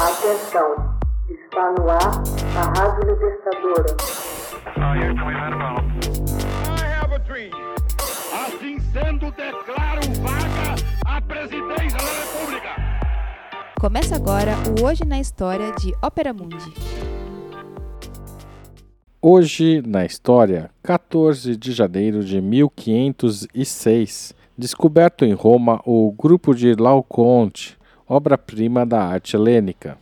Atenção, está no ar a Rádio Libertadora. Assim sendo, declaro vaga a presidência da República. Começa agora o Hoje na História de Ópera Mundi. Hoje na história, 14 de janeiro de 1506, descoberto em Roma o grupo de Laocoonte, obra-prima da arte helênica.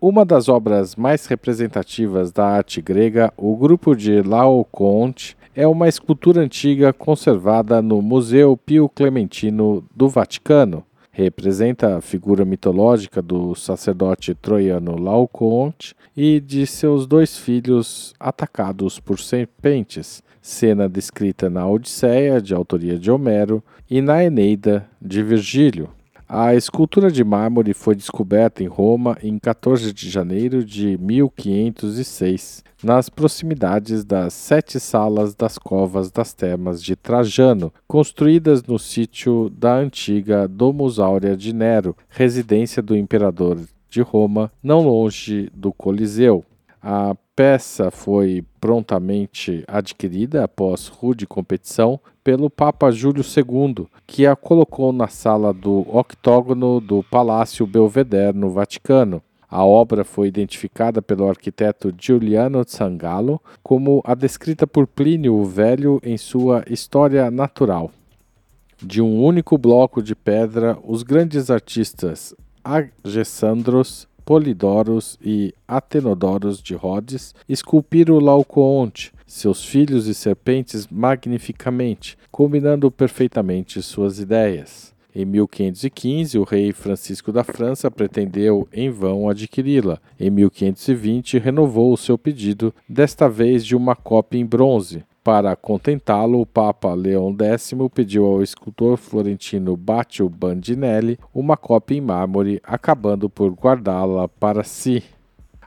Uma das obras mais representativas da arte grega, o grupo de Laocoonte, é uma escultura antiga conservada no Museu Pio Clementino do Vaticano. Representa a figura mitológica do sacerdote troiano Laocoonte e de seus dois filhos atacados por serpentes, cena descrita na Odisseia, de autoria de Homero, e na Eneida, de Virgílio. A escultura de mármore foi descoberta em Roma em 14 de janeiro de 1506, nas proximidades das sete salas das covas das termas de Trajano, construídas no sítio da antiga Domus Aurea de Nero, residência do imperador de Roma, não longe do Coliseu. A peça foi prontamente adquirida após rude competição pelo Papa Júlio II, que a colocou na sala do octógono do Palácio Belvedere no Vaticano. A obra foi identificada pelo arquiteto Giuliano Zangalo como a descrita por Plínio o Velho em sua História Natural. De um único bloco de pedra, os grandes artistas Agessandros, Polidoros e Atenodoros de Rhodes esculpiram Laocoonte, seus filhos e serpentes magnificamente, combinando perfeitamente suas ideias. Em 1515, o rei Francisco da França pretendeu em vão adquiri-la. Em 1520, renovou o seu pedido, desta vez de uma cópia em bronze. Para contentá-lo, o Papa Leão X pediu ao escultor florentino Baccio Bandinelli uma cópia em mármore, acabando por guardá-la para si.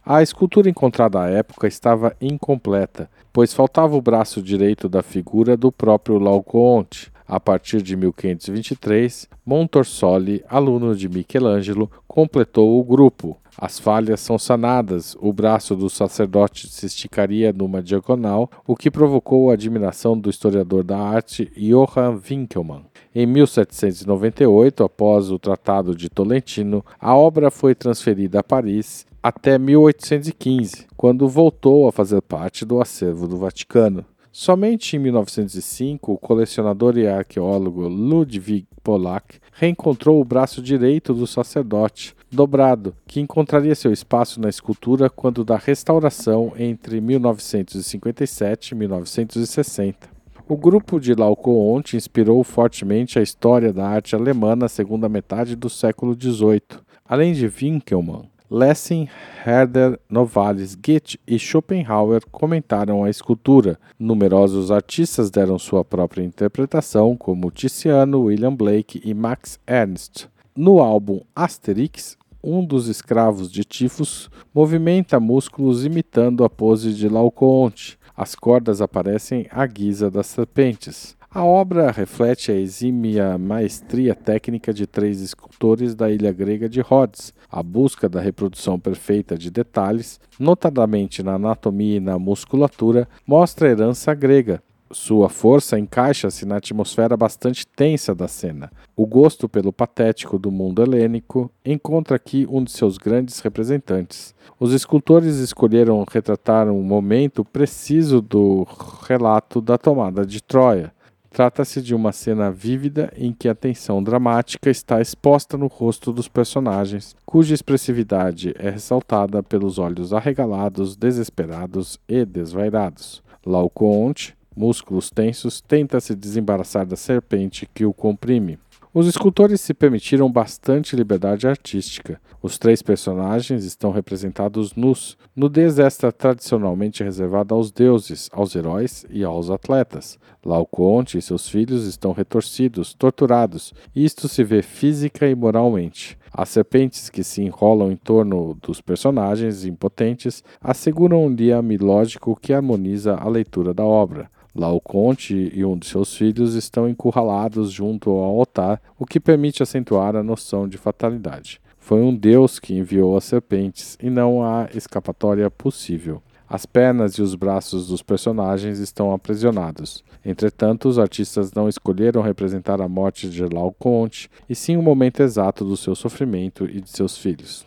A escultura encontrada à época estava incompleta, pois faltava o braço direito da figura do próprio Laocoonte. A partir de 1523, Montorsoli, aluno de Michelangelo, completou o grupo. As falhas são sanadas, o braço do sacerdote se esticaria numa diagonal, o que provocou a admiração do historiador da arte Johann Winkelmann. Em 1798, após o Tratado de Tolentino, a obra foi transferida a Paris até 1815, quando voltou a fazer parte do acervo do Vaticano. Somente em 1905, o colecionador e arqueólogo Ludwig Pollack reencontrou o braço direito do sacerdote, dobrado, que encontraria seu espaço na escultura quando da restauração entre 1957 e 1960. O grupo de Laocoonte inspirou fortemente a história da arte alemã na segunda metade do século XVIII. Além de Winkelmann, Lessing, Herder, Novalis, Goethe e Schopenhauer comentaram a escultura. Numerosos artistas deram sua própria interpretação, como Tiziano, William Blake e Max Ernst. No álbum Asterix, um dos escravos de Tifus movimenta músculos imitando a pose de Laocoonte. As cordas aparecem à guisa das serpentes. A obra reflete a exímia maestria técnica de três escultores da ilha grega de Rhodes. A busca da reprodução perfeita de detalhes, notadamente na anatomia e na musculatura, mostra a herança grega. Sua força encaixa-se na atmosfera bastante tensa da cena. O gosto pelo patético do mundo helênico encontra aqui um de seus grandes representantes. Os escultores escolheram retratar um momento preciso do relato da tomada de Troia. Trata-se de uma cena vívida em que a tensão dramática está exposta no rosto dos personagens, cuja expressividade é ressaltada pelos olhos arregalados, desesperados e desvairados. Laocoonte, músculos tensos, tenta se desembaraçar da serpente que o comprime. Os escultores se permitiram bastante liberdade artística. Os três personagens estão representados nus, nudez esta tradicionalmente reservada aos deuses, aos heróis e aos atletas. Laocoonte e seus filhos estão retorcidos, torturados, isto se vê física e moralmente. As serpentes que se enrolam em torno dos personagens impotentes asseguram um liame lógico que harmoniza a leitura da obra. Laoconte e um de seus filhos estão encurralados junto ao altar, o que permite acentuar a noção de fatalidade. Foi um Deus que enviou as serpentes e não há escapatória possível. As pernas e os braços dos personagens estão aprisionados. Entretanto, os artistas não escolheram representar a morte de Laocoonte, e sim o momento exato do seu sofrimento e de seus filhos.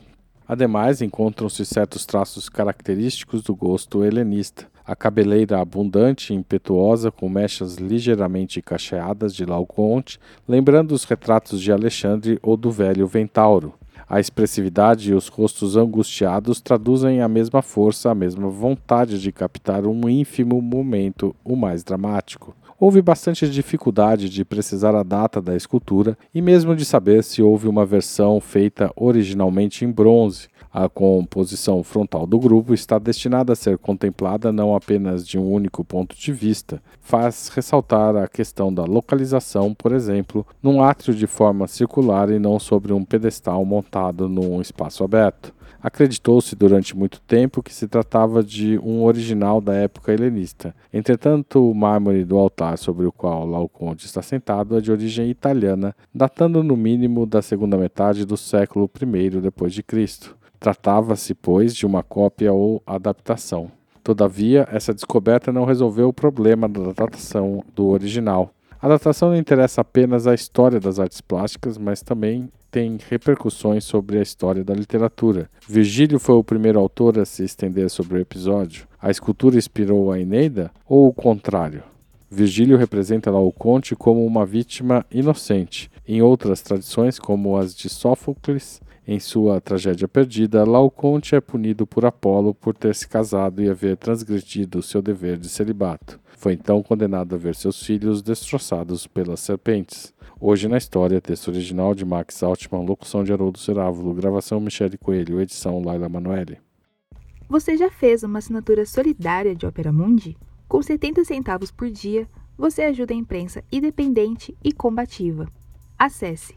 Ademais, encontram-se certos traços característicos do gosto helenista. A cabeleira abundante e impetuosa, com mechas ligeiramente cacheadas de Laocoonte, lembrando os retratos de Alexandre ou do velho Ventauro. A expressividade e os rostos angustiados traduzem a mesma força, a mesma vontade de captar um ínfimo momento, o mais dramático. Houve bastante dificuldade de precisar a data da escultura e mesmo de saber se houve uma versão feita originalmente em bronze. A composição frontal do grupo está destinada a ser contemplada não apenas de um único ponto de vista, faz ressaltar a questão da localização, por exemplo, num átrio de forma circular e não sobre um pedestal montado num espaço aberto. Acreditou-se durante muito tempo que se tratava de um original da época helenista. Entretanto, o mármore do altar sobre o qual Laoconte está sentado é de origem italiana, datando no mínimo da segunda metade do século I Cristo. Tratava-se, pois, de uma cópia ou adaptação. Todavia, essa descoberta não resolveu o problema da datação do original. A datação não interessa apenas à história das artes plásticas, mas também tem repercussões sobre a história da literatura. Virgílio foi o primeiro autor a se estender sobre o episódio. A escultura inspirou a Eneida ou o contrário? Virgílio representa Laoconte como uma vítima inocente. Em outras tradições, como as de Sófocles, em sua tragédia perdida, Laoconte é punido por Apolo por ter se casado e haver transgredido seu dever de celibato. Foi então condenado a ver seus filhos destroçados pelas serpentes. Hoje na história, texto original de Max Altman, locução de Haroldo Cerávulo, gravação Michele Coelho, edição Laila Manoeli. Você já fez uma assinatura solidária de Opera Mundi? Com 70 centavos por dia, você ajuda a imprensa independente e combativa. Acesse